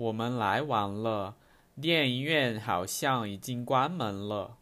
我们来晚了电影院好像已经关门了。